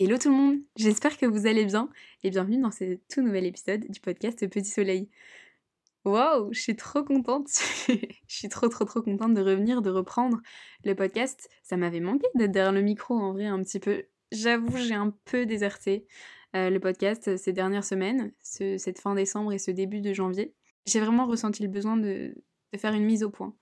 Hello tout le monde, j'espère que vous allez bien et bienvenue dans ce tout nouvel épisode du podcast Petit Soleil. Waouh, je suis trop contente, je suis trop trop trop contente de revenir, de reprendre le podcast. Ça m'avait manqué d'être derrière le micro en vrai un petit peu. J'avoue, j'ai un peu déserté euh, le podcast ces dernières semaines, cette fin décembre et ce début de janvier. J'ai vraiment ressenti le besoin de faire une mise au point.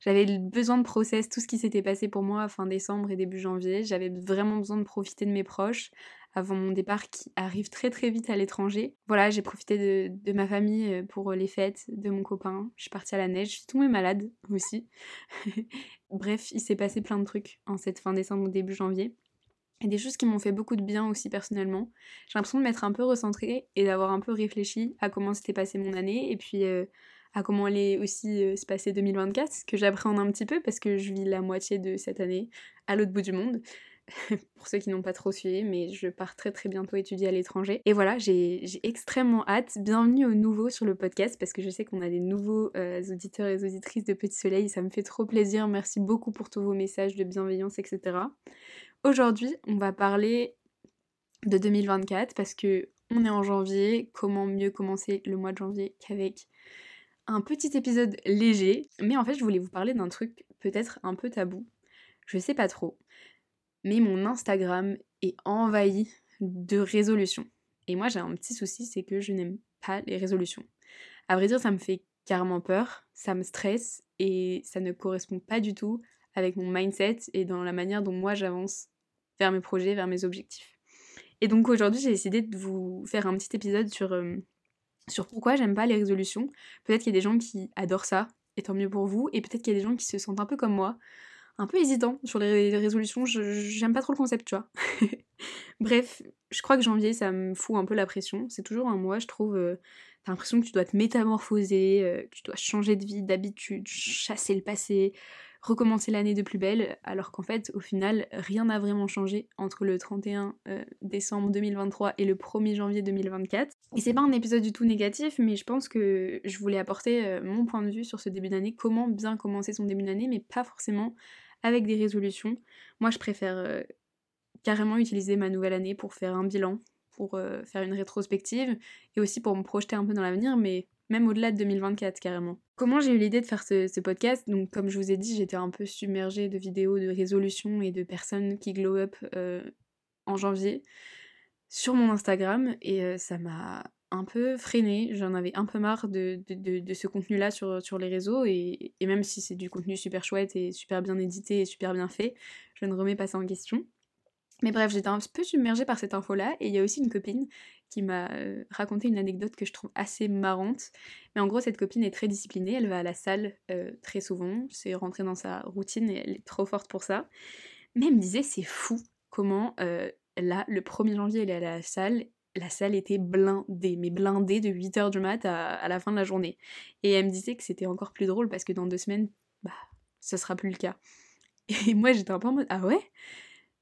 J'avais besoin de process tout ce qui s'était passé pour moi fin décembre et début janvier. J'avais vraiment besoin de profiter de mes proches avant mon départ qui arrive très très vite à l'étranger. Voilà, j'ai profité de, ma famille euh, pour les fêtes, de mon copain. Je suis partie à la neige, je suis tombée malade aussi. Bref, il s'est passé plein de trucs en cette fin décembre ou début janvier. Et des choses qui m'ont fait beaucoup de bien aussi personnellement. J'ai l'impression de m'être un peu recentrée et d'avoir un peu réfléchi à comment s'était passée mon année et puis euh, à comment allait aussi euh, se passer 2024, que j'appréhende un petit peu parce que je vis la moitié de cette année à l'autre bout du monde. pour ceux qui n'ont pas trop suivi, mais je pars très très bientôt étudier à l'étranger. Et voilà, j'ai extrêmement hâte. Bienvenue aux nouveaux sur le podcast parce que je sais qu'on a des nouveaux euh, auditeurs et auditrices de Petit Soleil. Ça me fait trop plaisir. Merci beaucoup pour tous vos messages de bienveillance, etc. Aujourd'hui, on va parler de 2024 parce que on est en janvier. Comment mieux commencer le mois de janvier qu'avec un petit épisode léger, mais en fait je voulais vous parler d'un truc peut-être un peu tabou. Je sais pas trop. Mais mon Instagram est envahi de résolutions. Et moi j'ai un petit souci, c'est que je n'aime pas les résolutions. À vrai dire, ça me fait carrément peur, ça me stresse et ça ne correspond pas du tout avec mon mindset et dans la manière dont moi j'avance vers mes projets, vers mes objectifs. Et donc aujourd'hui j'ai décidé de vous faire un petit épisode sur euh, sur pourquoi j'aime pas les résolutions. Peut-être qu'il y a des gens qui adorent ça, et tant mieux pour vous, et peut-être qu'il y a des gens qui se sentent un peu comme moi, un peu hésitants sur les résolutions, j'aime pas trop le concept, tu vois. Bref, je crois que janvier, ça me fout un peu la pression. C'est toujours un mois, je trouve, euh, t'as l'impression que tu dois te métamorphoser, euh, que tu dois changer de vie, d'habitude, chasser le passé, recommencer l'année de plus belle, alors qu'en fait, au final, rien n'a vraiment changé entre le 31 euh, décembre 2023 et le 1er janvier 2024. Et c'est pas un épisode du tout négatif, mais je pense que je voulais apporter euh, mon point de vue sur ce début d'année, comment bien commencer son début d'année, mais pas forcément avec des résolutions. Moi, je préfère carrément utiliser ma nouvelle année pour faire un bilan, pour faire une rétrospective, et aussi pour me projeter un peu dans l'avenir, mais même au-delà de 2024 carrément. Comment j'ai eu l'idée de faire ce, podcast? Donc comme je vous ai dit, j'étais un peu submergée de vidéos de résolutions et de personnes qui glow up euh, en janvier sur mon Instagram et euh, ça m'a un peu freinée, j'en avais un peu marre de, de, ce contenu-là sur, sur les réseaux et, et même si c'est du contenu super chouette et super bien édité et super bien fait, je ne remets pas ça en question. Mais bref, j'étais un peu submergée par cette info-là, et il y a aussi une copine qui m'a euh, raconté une anecdote que je trouve assez marrante. Mais en gros, cette copine est très disciplinée, elle va à la salle euh, très souvent, c'est rentré dans sa routine et elle est trop forte pour ça. Mais elle me disait, c'est fou comment euh, là, le 1er janvier, elle est à la salle, la salle était blindée, mais blindée de 8h du mat à, la fin de la journée. Et elle me disait que c'était encore plus drôle parce que dans deux semaines, bah, ce sera plus le cas. Et moi, j'étais un peu en mode, ah ouais?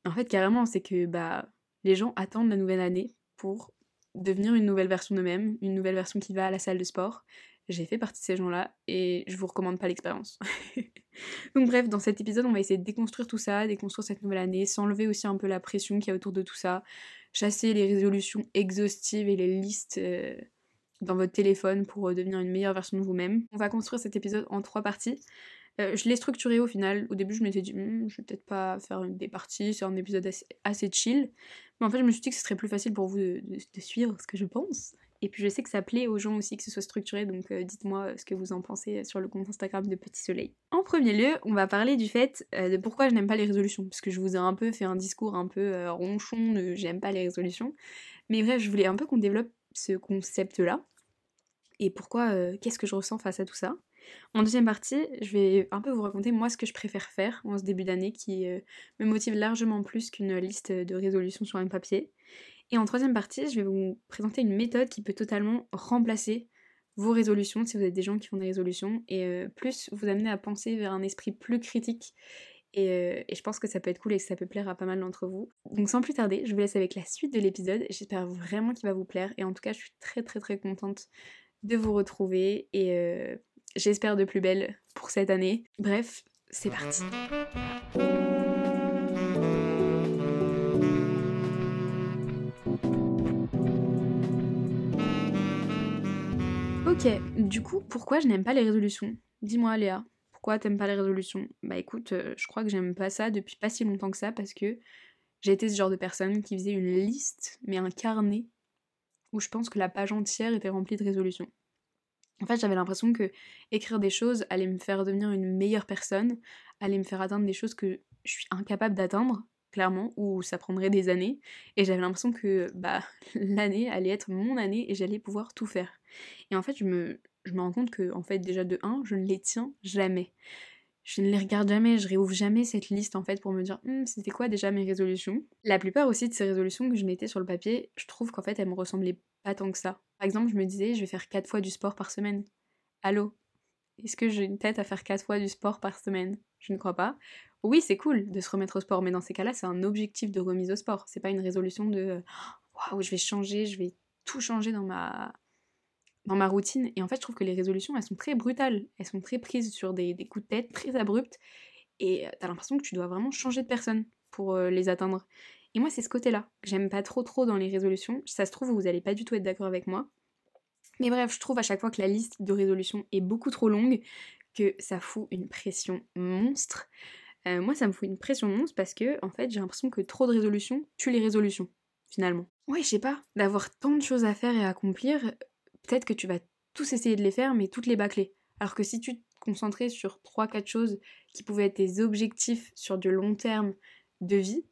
En fait, carrément, c'est que bah, les gens attendent la nouvelle année pour devenir une nouvelle version d'eux-mêmes, une nouvelle version qui va à la salle de sport. J'ai fait partie de ces gens-là et je vous recommande pas l'expérience. Donc bref, dans cet épisode, on va essayer de déconstruire tout ça, déconstruire cette nouvelle année, s'enlever aussi un peu la pression qu'il y a autour de tout ça, chasser les résolutions exhaustives et les listes euh, dans votre téléphone pour euh, devenir une meilleure version de vous-même. On va construire cet épisode en trois parties. Euh, je l'ai structuré au final. Au début, je m'étais dit, hmm, je vais peut-être pas faire des parties, c'est un épisode assez, chill. Mais en fait, je me suis dit que ce serait plus facile pour vous de, suivre ce que je pense. Et puis, je sais que ça plaît aux gens aussi que ce soit structuré, donc euh, dites-moi ce que vous en pensez sur le compte Instagram de Petit Soleil. En premier lieu, on va parler du fait euh, de pourquoi je n'aime pas les résolutions. Parce que je vous ai un peu fait un discours un peu ronchon de j'aime pas les résolutions. Mais bref, je voulais un peu qu'on développe ce concept-là. Et pourquoi, qu'est-ce que je ressens face à tout ça? En deuxième partie, je vais un peu vous raconter moi ce que je préfère faire en ce début d'année qui euh, me motive largement plus qu'une liste de résolutions sur un papier. Et en troisième partie, je vais vous présenter une méthode qui peut totalement remplacer vos résolutions si vous êtes des gens qui font des résolutions et euh, plus vous amener à penser vers un esprit plus critique. Et, euh, et, je pense que ça peut être cool et que ça peut plaire à pas mal d'entre vous. Donc sans plus tarder, je vous laisse avec la suite de l'épisode. J'espère vraiment qu'il va vous plaire. Et en tout cas, je suis très très très contente de vous retrouver. Et j'espère de plus belle pour cette année. Bref, c'est parti. Ok, du coup, pourquoi je n'aime pas les résolutions? Dis-moi Léa, pourquoi t'aimes pas les résolutions? Bah écoute, euh, je crois que j'aime pas ça depuis pas si longtemps que ça parce que j'ai été ce genre de personne qui faisait une liste, mais un carnet, où je pense que la page entière était remplie de résolutions. En fait, j'avais l'impression que écrire des choses allait me faire devenir une meilleure personne, allait me faire atteindre des choses que je suis incapable d'atteindre, clairement, ou ça prendrait des années. Et j'avais l'impression que bah l'année allait être mon année et j'allais pouvoir tout faire. Et en fait, je me, je me rends compte que, en fait, déjà de 1, je ne les tiens jamais. Je ne les regarde jamais, je réouvre jamais cette liste en fait pour me dire hum, c'était quoi déjà mes résolutions? La plupart aussi de ces résolutions que je mettais sur le papier, je trouve qu'en fait elles me ressemblaient pas tant que ça. Par exemple, je me disais je vais faire 4 fois du sport par semaine. Allô? Est-ce que j'ai une tête à faire 4 fois du sport par semaine? Je ne crois pas. Oui, c'est cool de se remettre au sport, mais dans ces cas-là, c'est un objectif de remise au sport. C'est pas une résolution de waouh, je vais changer, je vais tout changer dans ma dans ma routine. Et en fait, je trouve que les résolutions, elles sont très brutales. Elles sont très prises sur des, coups de tête, très abruptes. Et euh, t'as l'impression que tu dois vraiment changer de personne pour euh, les atteindre. Et moi, c'est ce côté-là que j'aime pas trop trop dans les résolutions. Ça se trouve, vous allez pas du tout être d'accord avec moi. Mais bref, je trouve à chaque fois que la liste de résolutions est beaucoup trop longue, que ça fout une pression monstre. Euh, moi, ça me fout une pression monstre parce que, en fait, j'ai l'impression que trop de résolutions tue les résolutions, finalement. Ouais, je sais pas, d'avoir tant de choses à faire et à accomplir, peut-être que tu vas tous essayer de les faire, mais toutes les bâcler. Alors que si tu te concentrais sur 3-4 choses qui pouvaient être tes objectifs sur du long terme de vie,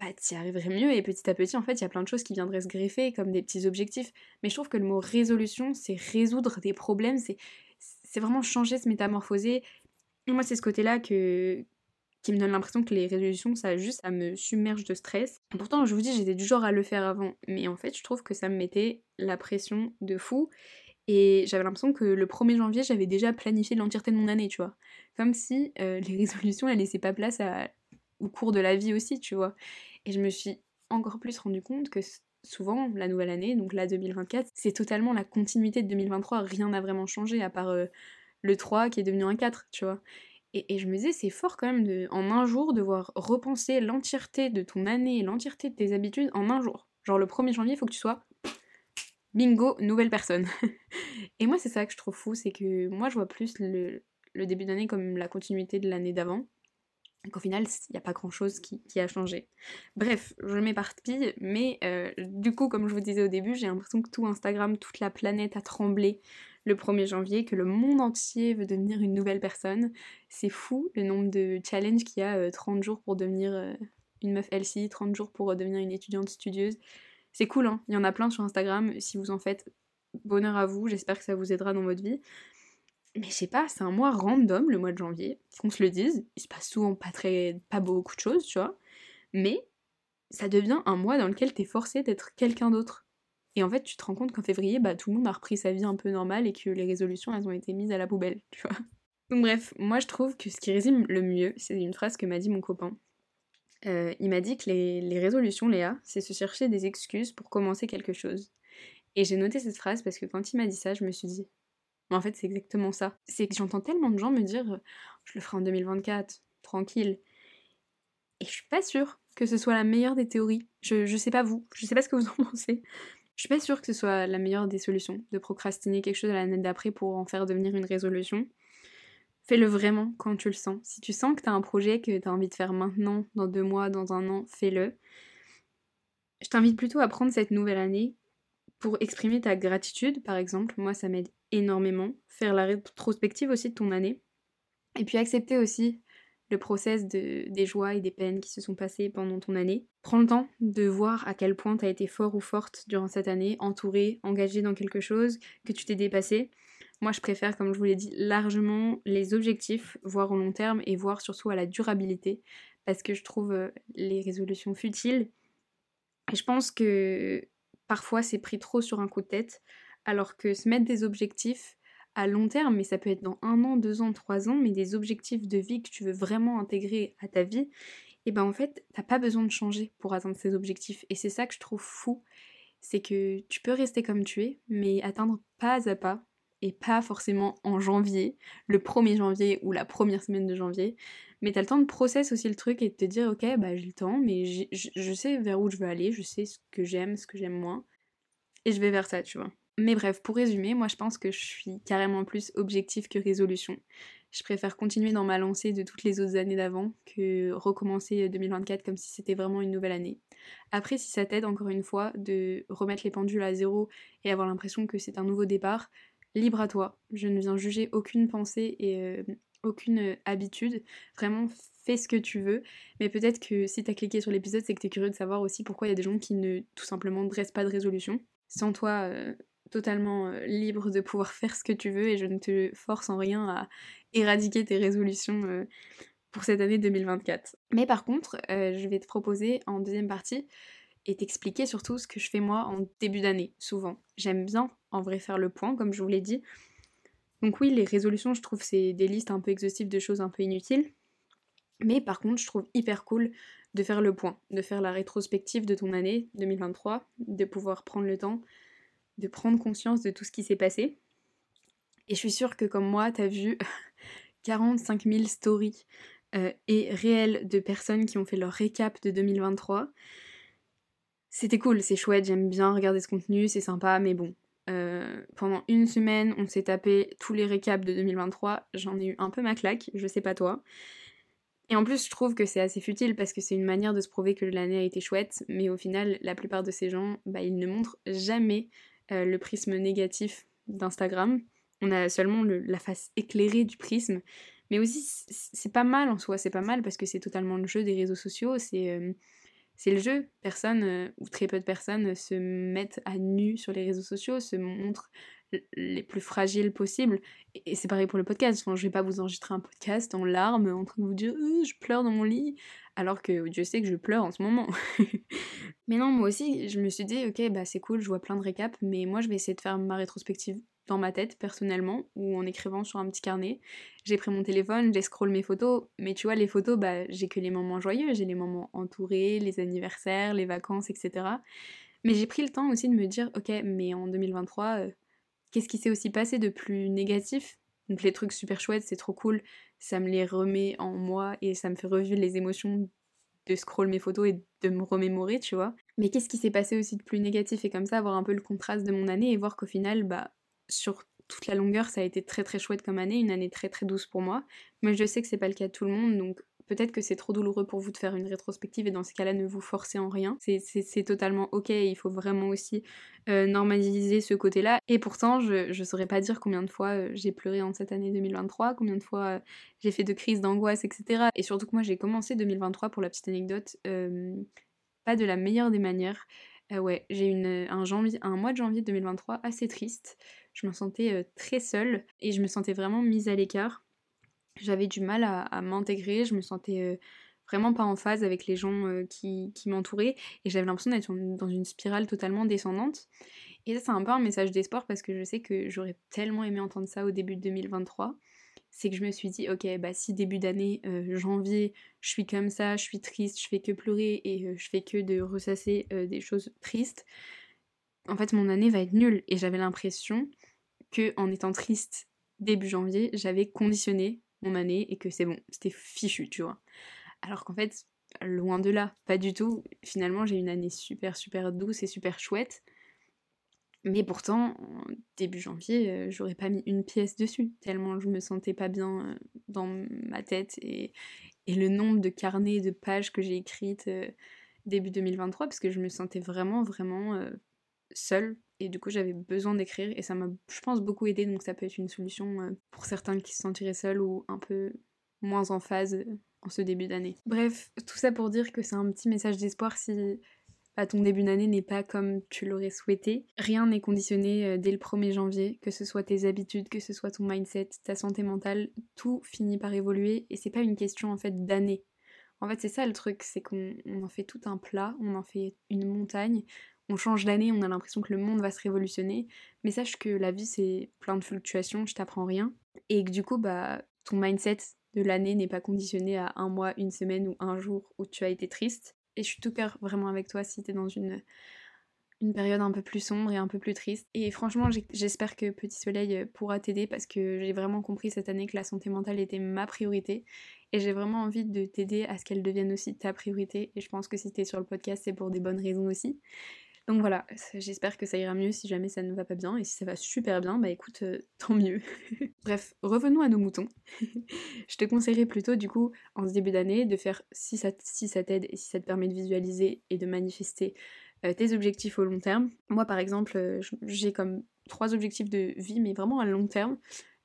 bah y arriverais mieux et petit à petit en fait il y a plein de choses qui viendraient se greffer comme des petits objectifs. Mais je trouve que le mot résolution c'est résoudre des problèmes, c'est vraiment changer, se métamorphoser. Et moi c'est ce côté-là que, qui me donne l'impression que les résolutions, ça juste, ça me submerge de stress. Pourtant, je vous dis, j'étais du genre à le faire avant, mais en fait, je trouve que ça me mettait la pression de fou. Et j'avais l'impression que le 1er janvier, j'avais déjà planifié l'entièreté de mon année, tu vois. Comme si euh, les résolutions, elles laissaient pas place au cours de la vie aussi, tu vois. Et je me suis encore plus rendu compte que souvent, la nouvelle année, donc la 2024, c'est totalement la continuité de 2023. Rien n'a vraiment changé, à part euh, le 3 qui est devenu un 4, tu vois. Et, je me disais, c'est fort quand même en un jour, devoir repenser l'entièreté de ton année, l'entièreté de tes habitudes en un jour. Genre le 1er janvier, il faut que tu sois bingo, nouvelle personne. et moi, c'est ça que je trouve fou, c'est que moi, je vois plus le, début d'année comme la continuité de l'année d'avant. Donc au final, il n'y a pas grand-chose qui, a changé. Bref, je m'éparpille, mais euh, du coup, comme je vous disais au début, j'ai l'impression que tout Instagram, toute la planète a tremblé le 1er janvier, que le monde entier veut devenir une nouvelle personne. C'est fou le nombre de challenges qu'il y a, 30 euh, jours pour devenir euh, une meuf LC, 30 jours pour devenir une étudiante studieuse. C'est cool, hein il y en a plein sur Instagram, si vous en faites, bonheur à vous, j'espère que ça vous aidera dans votre vie. Mais je sais pas, c'est un mois random, le mois de janvier, qu'on se le dise, il se passe souvent pas très, pas beaucoup de choses, tu vois, mais ça devient un mois dans lequel t'es forcé d'être quelqu'un d'autre. Et en fait, tu te rends compte qu'en février, bah, tout le monde a repris sa vie un peu normale et que les résolutions, elles ont été mises à la poubelle, tu vois. Donc bref, moi je trouve que ce qui résume le mieux, c'est une phrase que m'a dit mon copain. Euh, il m'a dit que les, résolutions, Léa, c'est se chercher des excuses pour commencer quelque chose. Et j'ai noté cette phrase parce que quand il m'a dit ça, je me suis dit, mais en fait c'est exactement ça. C'est que j'entends tellement de gens me dire, je le ferai en 2024, tranquille. Et je suis pas sûre que ce soit la meilleure des théories. Je, je sais pas vous, je sais pas ce que vous en pensez. Je suis pas sûre que ce soit la meilleure des solutions de procrastiner quelque chose à l'année d'après pour en faire devenir une résolution. Fais-le vraiment quand tu le sens. Si tu sens que tu as un projet que tu as envie de faire maintenant, dans deux mois, dans un an, fais-le. Je t'invite plutôt à prendre cette nouvelle année pour exprimer ta gratitude, par exemple. Moi, ça m'aide énormément. Faire la rétrospective aussi de ton année. Et puis accepter aussi le process de, des joies et des peines qui se sont passées pendant ton année. Prends le temps de voir à quel point tu as été fort ou forte durant cette année, entouré, engagé dans quelque chose, que tu t'es dépassé. Moi, je préfère, comme je vous l'ai dit, largement les objectifs, voir au long terme et voir surtout à la durabilité, parce que je trouve euh, les résolutions futiles. Et je pense que parfois c'est pris trop sur un coup de tête, alors que se mettre des objectifs, à long terme, mais ça peut être dans un an, deux ans, trois ans, mais des objectifs de vie que tu veux vraiment intégrer à ta vie, et ben en fait, t'as pas besoin de changer pour atteindre ces objectifs. Et c'est ça que je trouve fou, c'est que tu peux rester comme tu es, mais atteindre pas à pas, et pas forcément en janvier, le 1er janvier ou la première semaine de janvier, mais t'as le temps de process aussi le truc et de te dire ok bah j'ai le temps, mais je sais vers où je veux aller, je sais ce que j'aime, ce que j'aime moins, et je vais vers ça, tu vois. Mais bref, pour résumer, moi je pense que je suis carrément plus objectif que résolution. Je préfère continuer dans ma lancée de toutes les autres années d'avant que recommencer 2024 comme si c'était vraiment une nouvelle année. Après, si ça t'aide encore une fois de remettre les pendules à zéro et avoir l'impression que c'est un nouveau départ, libre à toi. Je ne viens juger aucune pensée et euh, aucune habitude. Vraiment, fais ce que tu veux. Mais peut-être que si t'as cliqué sur l'épisode, c'est que t'es curieux de savoir aussi pourquoi il y a des gens qui ne tout simplement dressent pas de résolution. Sans toi, euh, totalement euh, libre de pouvoir faire ce que tu veux et je ne te force en rien à éradiquer tes résolutions euh, pour cette année 2024. Mais par contre, euh, je vais te proposer en deuxième partie et t'expliquer surtout ce que je fais moi en début d'année, souvent. J'aime bien en vrai faire le point, comme je vous l'ai dit. Donc oui, les résolutions, je trouve c'est des listes un peu exhaustives de choses un peu inutiles. Mais par contre, je trouve hyper cool de faire le point, de faire la rétrospective de ton année 2023, de pouvoir prendre le temps de prendre conscience de tout ce qui s'est passé. Et je suis sûre que comme moi, t'as vu 45 000 stories euh, et réelles de personnes qui ont fait leur récap de 2023. C'était cool, c'est chouette, j'aime bien regarder ce contenu, c'est sympa, mais bon. Euh, pendant une semaine, on s'est tapé tous les récaps de 2023. J'en ai eu un peu ma claque, je sais pas toi. Et en plus, je trouve que c'est assez futile parce que c'est une manière de se prouver que l'année a été chouette, mais au final, la plupart de ces gens, bah, ils ne montrent jamais euh, le prisme négatif d'Instagram. On a seulement la face éclairée du prisme. Mais aussi, c'est pas mal en soi, c'est pas mal parce que c'est totalement le jeu des réseaux sociaux, c'est euh, le jeu. Personne, euh, ou très peu de personnes, se mettent à nu sur les réseaux sociaux, se montrent les plus fragiles possibles. Et, c'est pareil pour le podcast. Enfin, je vais pas vous enregistrer un podcast en larmes, en train de vous dire je pleure dans mon lit alors que Dieu sait que je pleure en ce moment. mais non, moi aussi, je me suis dit, ok, bah c'est cool, je vois plein de récaps, mais moi je vais essayer de faire ma rétrospective dans ma tête personnellement ou en écrivant sur un petit carnet. J'ai pris mon téléphone, j'ai scroll mes photos, mais tu vois les photos, bah j'ai que les moments joyeux, j'ai les moments entourés, les anniversaires, les vacances, etc. Mais j'ai pris le temps aussi de me dire, ok, mais en 2023, euh, qu'est-ce qui s'est aussi passé de plus négatif? Donc les trucs super chouettes, c'est trop cool, ça me les remet en moi et ça me fait revivre les émotions de scroll mes photos et de me remémorer, tu vois. Mais qu'est-ce qui s'est passé aussi de plus négatif? Et comme ça, avoir un peu le contraste de mon année et voir qu'au final, bah, sur toute la longueur, ça a été très très chouette comme année, une année très très douce pour moi. Mais je sais que c'est pas le cas de tout le monde, donc peut-être que c'est trop douloureux pour vous de faire une rétrospective et dans ce cas-là, ne vous forcez en rien. C'est totalement ok, il faut vraiment aussi euh, normaliser ce côté-là. Et pourtant, je ne saurais pas dire combien de fois euh, j'ai pleuré en cette année 2023, combien de fois euh, j'ai fait de crises d'angoisse, etc. Et surtout que moi, j'ai commencé 2023, pour la petite anecdote, pas de la meilleure des manières. ouais, j'ai eu un, un mois de janvier 2023 assez triste. Je me sentais très seule et je me sentais vraiment mise à l'écart j'avais du mal à, m'intégrer, je me sentais euh, vraiment pas en phase avec les gens euh, qui, m'entouraient et j'avais l'impression d'être dans une spirale totalement descendante. Et ça, c'est un peu un message d'espoir parce que je sais que j'aurais tellement aimé entendre ça au début de 2023. C'est que je me suis dit, ok, bah si début d'année, euh, janvier, je suis comme ça, je suis triste, je fais que pleurer et je fais que de ressasser des choses tristes, en fait mon année va être nulle. Et j'avais l'impression que en étant triste début janvier, j'avais conditionné mon année et que c'est bon, c'était fichu, tu vois. Alors qu'en fait, loin de là, pas du tout. Finalement, j'ai une année super, super douce et super chouette. Mais pourtant, début janvier, euh, j'aurais pas mis une pièce dessus, tellement je me sentais pas bien euh, dans ma tête. Et, et, le nombre de carnets, de pages que j'ai écrites euh, début 2023, parce que je me sentais vraiment, vraiment seule et du coup j'avais besoin d'écrire et ça m'a je pense beaucoup aidé donc ça peut être une solution euh, pour certains qui se sentiraient seuls ou un peu moins en phase euh, en ce début d'année. Bref, tout ça pour dire que c'est un petit message d'espoir si bah, ton début d'année n'est pas comme tu l'aurais souhaité. Rien n'est conditionné euh, dès le 1er janvier, que ce soit tes habitudes, que ce soit ton mindset, ta santé mentale, tout finit par évoluer et c'est pas une question en fait d'année. En fait, c'est ça le truc, c'est qu'on en fait tout un plat, on en fait une montagne, on change d'année, on a l'impression que le monde va se révolutionner, mais sache que la vie c'est plein de fluctuations, je t'apprends rien, et que du coup bah ton mindset de l'année n'est pas conditionné à un mois, une semaine ou un jour où tu as été triste. Et je suis tout cœur vraiment avec toi si t'es dans une, une période un peu plus sombre et un peu plus triste. Et franchement, j'espère que Petit Soleil pourra t'aider parce que j'ai vraiment compris cette année que la santé mentale était ma priorité. Et j'ai vraiment envie de t'aider à ce qu'elle devienne aussi ta priorité. Et je pense que si t'es sur le podcast, c'est pour des bonnes raisons aussi. Donc voilà, j'espère que ça ira mieux si jamais ça ne va pas bien, et si ça va super bien, bah écoute, euh, tant mieux. Bref, revenons à nos moutons. je te conseillerais plutôt du coup, en ce début d'année, de faire, si ça, t'aide et si ça te permet de visualiser et de manifester euh, tes objectifs au long terme. Moi par exemple, euh, j'ai comme trois objectifs de vie, mais vraiment à long terme.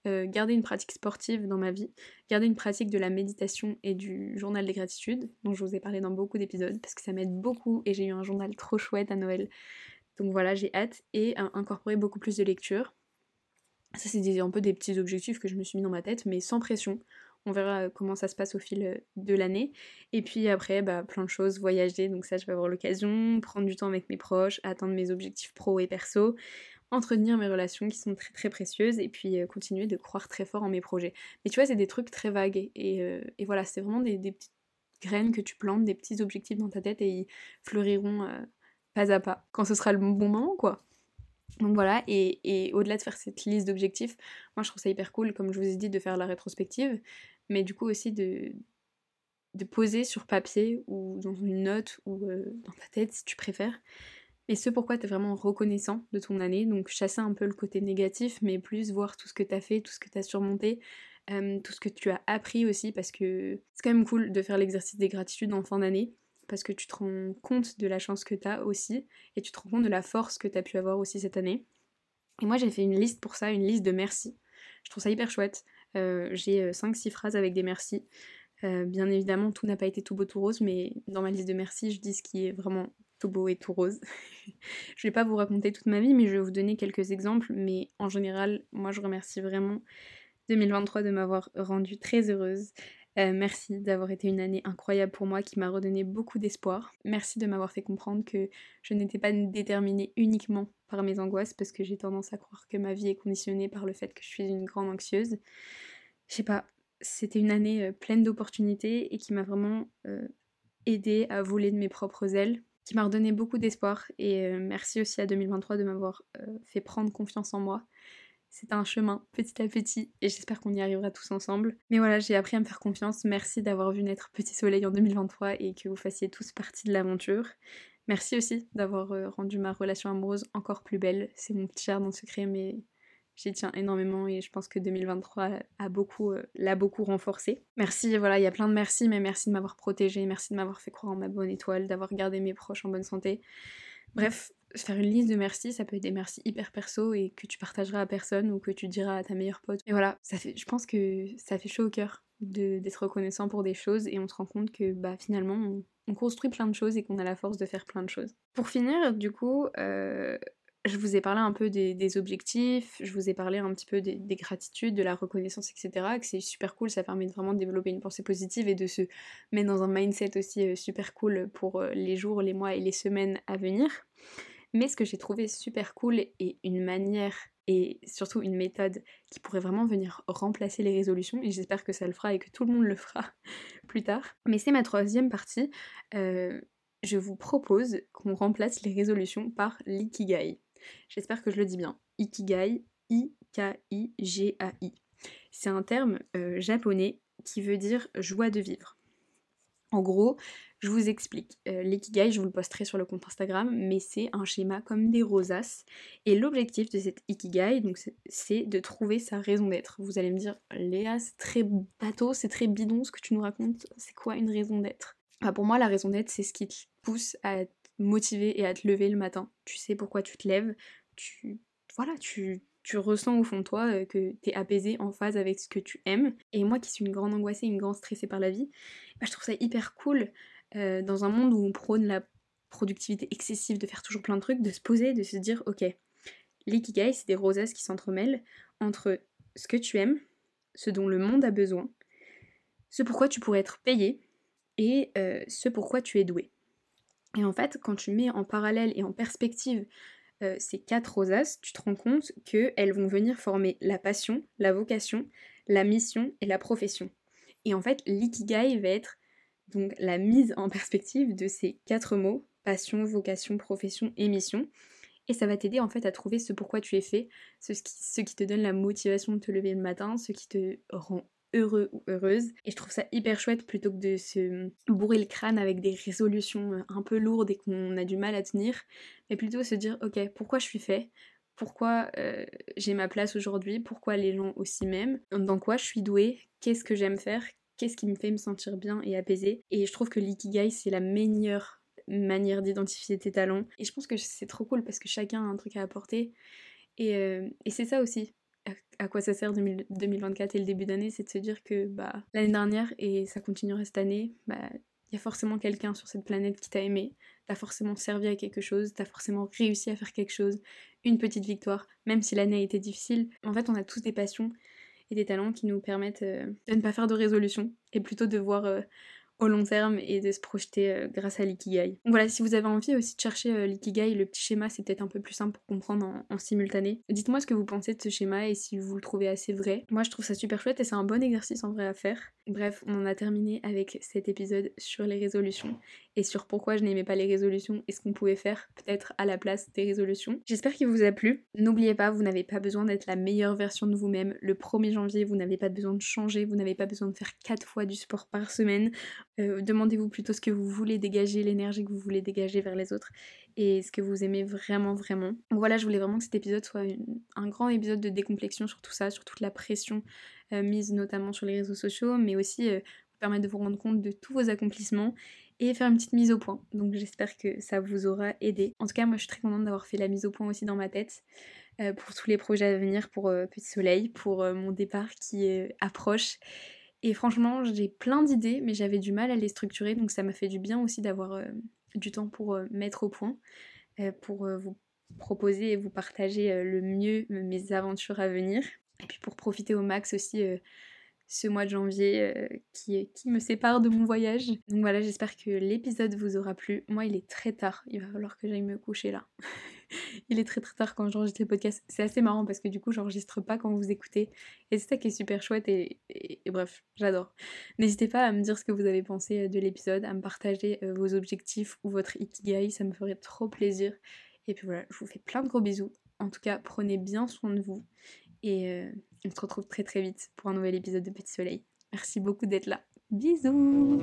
Euh, garder une pratique sportive dans ma vie, garder une pratique de la méditation et du journal des gratitudes, dont je vous ai parlé dans beaucoup d'épisodes, parce que ça m'aide beaucoup et j'ai eu un journal trop chouette à Noël. Donc voilà, j'ai hâte, et incorporer beaucoup plus de lecture. Ça, c'est un peu des petits objectifs que je me suis mis dans ma tête, mais sans pression. On verra comment ça se passe au fil euh, de l'année. Et puis après, bah, plein de choses, voyager, donc ça, je vais avoir l'occasion, prendre du temps avec mes proches, atteindre mes objectifs pro et perso, entretenir mes relations qui sont très très précieuses et puis euh, continuer de croire très fort en mes projets. Mais tu vois, c'est des trucs très vagues et, euh, voilà, c'est vraiment des, petites graines que tu plantes, des petits objectifs dans ta tête et ils fleuriront euh, pas à pas quand ce sera le bon moment quoi. Donc voilà, et, au-delà de faire cette liste d'objectifs, moi je trouve ça hyper cool, comme je vous ai dit, de faire la rétrospective, mais du coup aussi de, de poser sur papier ou dans une note ou dans ta tête si tu préfères, et ce pourquoi tu es vraiment reconnaissant de ton année, donc chasser un peu le côté négatif, mais plus voir tout ce que tu as fait, tout ce que tu as surmonté, tout ce que tu as appris aussi, parce que c'est quand même cool de faire l'exercice des gratitudes en fin d'année, parce que tu te rends compte de la chance que tu as aussi, et tu te rends compte de la force que tu as pu avoir aussi cette année. Et moi j'ai fait une liste pour ça, une liste de merci. Je trouve ça hyper chouette. Euh, j'ai 5-6 euh, phrases avec des merci. Euh, bien évidemment, tout n'a pas été tout beau tout rose, mais dans ma liste de merci, je dis ce qui est vraiment tout beau et tout rose. je vais pas vous raconter toute ma vie, mais je vais vous donner quelques exemples. Mais en général, moi je remercie vraiment 2023 de m'avoir rendue très heureuse. Euh, merci d'avoir été une année incroyable pour moi qui m'a redonné beaucoup d'espoir. Merci de m'avoir fait comprendre que je n'étais pas déterminée uniquement par mes angoisses parce que j'ai tendance à croire que ma vie est conditionnée par le fait que je suis une grande anxieuse. Je sais pas, c'était une année euh, pleine d'opportunités et qui m'a vraiment euh, aidée à voler de mes propres ailes qui m'a redonné beaucoup d'espoir et euh, merci aussi à 2023 de m'avoir euh, fait prendre confiance en moi. C'est un chemin petit à petit et j'espère qu'on y arrivera tous ensemble. Mais voilà, j'ai appris à me faire confiance. Merci d'avoir vu naître Petit Soleil en 2023 et que vous fassiez tous partie de l'aventure. Merci aussi d'avoir euh, rendu ma relation amoureuse encore plus belle. C'est mon petit jardin secret, mais J'y tiens énormément et je pense que 2023 a beaucoup, euh, l'a beaucoup renforcé. Merci, voilà, il y a plein de merci, mais merci de m'avoir protégée, merci de m'avoir fait croire en ma bonne étoile, d'avoir gardé mes proches en bonne santé. Bref, faire une liste de merci, ça peut être des merci hyper perso et que tu partageras à personne ou que tu diras à ta meilleure pote. Et voilà, ça fait, je pense que ça fait chaud au cœur d'être reconnaissant pour des choses et on se rend compte que bah finalement on, on construit plein de choses et qu'on a la force de faire plein de choses. Pour finir, du coup, euh, je vous ai parlé un peu des, objectifs, je vous ai parlé un petit peu des, gratitudes, de la reconnaissance, etc. C'est super cool, ça permet vraiment de développer une pensée positive et de se mettre dans un mindset aussi euh, super cool pour euh, les jours, les mois et les semaines à venir. Mais ce que j'ai trouvé super cool et une manière et surtout une méthode qui pourrait vraiment venir remplacer les résolutions, et j'espère que ça le fera et que tout le monde le fera plus tard. Mais c'est ma troisième partie. Euh, je vous propose qu'on remplace les résolutions par l'ikigai. J'espère que je le dis bien. Ikigai, I-K-I-G-A-I. C'est un terme euh, japonais qui veut dire joie de vivre. En gros, je vous explique. Euh, l'ikigai, je vous le posterai sur le compte Instagram, mais c'est un schéma comme des rosaces. Et l'objectif de cet ikigai, c'est de trouver sa raison d'être. Vous allez me dire, Léa, c'est très bateau, c'est très bidon ce que tu nous racontes. C'est quoi une raison d'être? Bah, Pour moi, la raison d'être, c'est ce qui te pousse à motiver et à te lever le matin. Tu sais pourquoi tu te lèves, tu voilà, tu, tu ressens au fond de toi euh, que tu es apaisé en phase avec ce que tu aimes. Et moi qui suis une grande angoissée, une grande stressée par la vie, bah, je trouve ça hyper cool euh, dans un monde où on prône la productivité excessive, de faire toujours plein de trucs, de se poser, de se dire ok, l'ikigai c'est des rosaces qui s'entremêlent entre ce que tu aimes, ce dont le monde a besoin, ce pourquoi tu pourrais être payé et euh, ce pourquoi tu es doué. Et en fait, quand tu mets en parallèle et en perspective euh, ces quatre rosaces, tu te rends compte qu'elles vont venir former la passion, la vocation, la mission et la profession. Et en fait, l'ikigai va être donc la mise en perspective de ces quatre mots, passion, vocation, profession et mission. Et ça va t'aider en fait à trouver ce pourquoi tu es fait, ce qui, ce qui te donne la motivation de te lever le matin, ce qui te rend heureux ou heureuse. Et je trouve ça hyper chouette plutôt que de se bourrer le crâne avec des résolutions euh, un peu lourdes et qu'on a du mal à tenir, mais plutôt se dire ok, pourquoi je suis fait? Pourquoi euh, j'ai ma place aujourd'hui, pourquoi les gens aussi m'aiment, dans quoi je suis douée, qu'est-ce que j'aime faire, qu'est-ce qui me fait me sentir bien et apaisée? Et je trouve que l'ikigai, c'est la meilleure manière d'identifier tes talents. Et je pense que c'est trop cool parce que chacun a un truc à apporter. Et, euh, c'est ça aussi. À, quoi ça sert 2024 et le début d'année, c'est de se dire que bah, l'année dernière, et ça continuera cette année, bah, il y a forcément quelqu'un sur cette planète qui t'a aimé, t'as forcément servi à quelque chose, t'as forcément réussi à faire quelque chose, une petite victoire, même si l'année a été difficile. En fait, on a tous des passions et des talents qui nous permettent euh, de ne pas faire de résolution et plutôt de voir euh, au long terme et de se projeter euh, grâce à l'ikigai. Donc voilà, si vous avez envie aussi de chercher euh, l'ikigai, le petit schéma c'est peut-être un peu plus simple pour comprendre en, simultané. Dites-moi ce que vous pensez de ce schéma et si vous le trouvez assez vrai. Moi je trouve ça super chouette et c'est un bon exercice en vrai à faire. Bref, on en a terminé avec cet épisode sur les résolutions et sur pourquoi je n'aimais pas les résolutions et ce qu'on pouvait faire peut-être à la place des résolutions. J'espère qu'il vous a plu. N'oubliez pas, vous n'avez pas besoin d'être la meilleure version de vous-même. Le 1er janvier, vous n'avez pas besoin de changer, vous n'avez pas besoin de faire 4 fois du sport par semaine. Euh, demandez-vous plutôt ce que vous voulez dégager, l'énergie que vous voulez dégager vers les autres et ce que vous aimez vraiment vraiment. Donc voilà, je voulais vraiment que cet épisode soit un grand épisode de décomplexion sur tout ça, sur toute la pression euh, mise notamment sur les réseaux sociaux, mais aussi euh, vous permettre de vous rendre compte de tous vos accomplissements et faire une petite mise au point. Donc j'espère que ça vous aura aidé. En tout cas, moi je suis très contente d'avoir fait la mise au point aussi dans ma tête. pour tous les projets à venir, pour Petit Soleil, pour mon départ qui approche et franchement, j'ai plein d'idées, mais j'avais du mal à les structurer, donc ça m'a fait du bien aussi d'avoir euh, du temps pour euh, mettre au point, euh, pour vous proposer et vous partager le mieux mes aventures à venir. Et puis pour profiter au max aussi ce mois de janvier qui, qui me sépare de mon voyage. Donc voilà, j'espère que l'épisode vous aura plu. Moi, il est très tard, il va falloir que j'aille me coucher là. il est très très tard quand j'enregistre les podcasts. C'est assez marrant parce que du coup, j'enregistre pas quand vous écoutez. Et c'est ça qui est super chouette et, bref, j'adore. N'hésitez pas à me dire ce que vous avez pensé euh, de l'épisode, à me partager euh, vos objectifs ou votre ikigai, ça me ferait trop plaisir. Et puis voilà, je vous fais plein de gros bisous. En tout cas, prenez bien soin de vous. Et euh, on se retrouve très très vite pour un nouvel épisode de Petit Soleil. Merci beaucoup d'être là. Bisous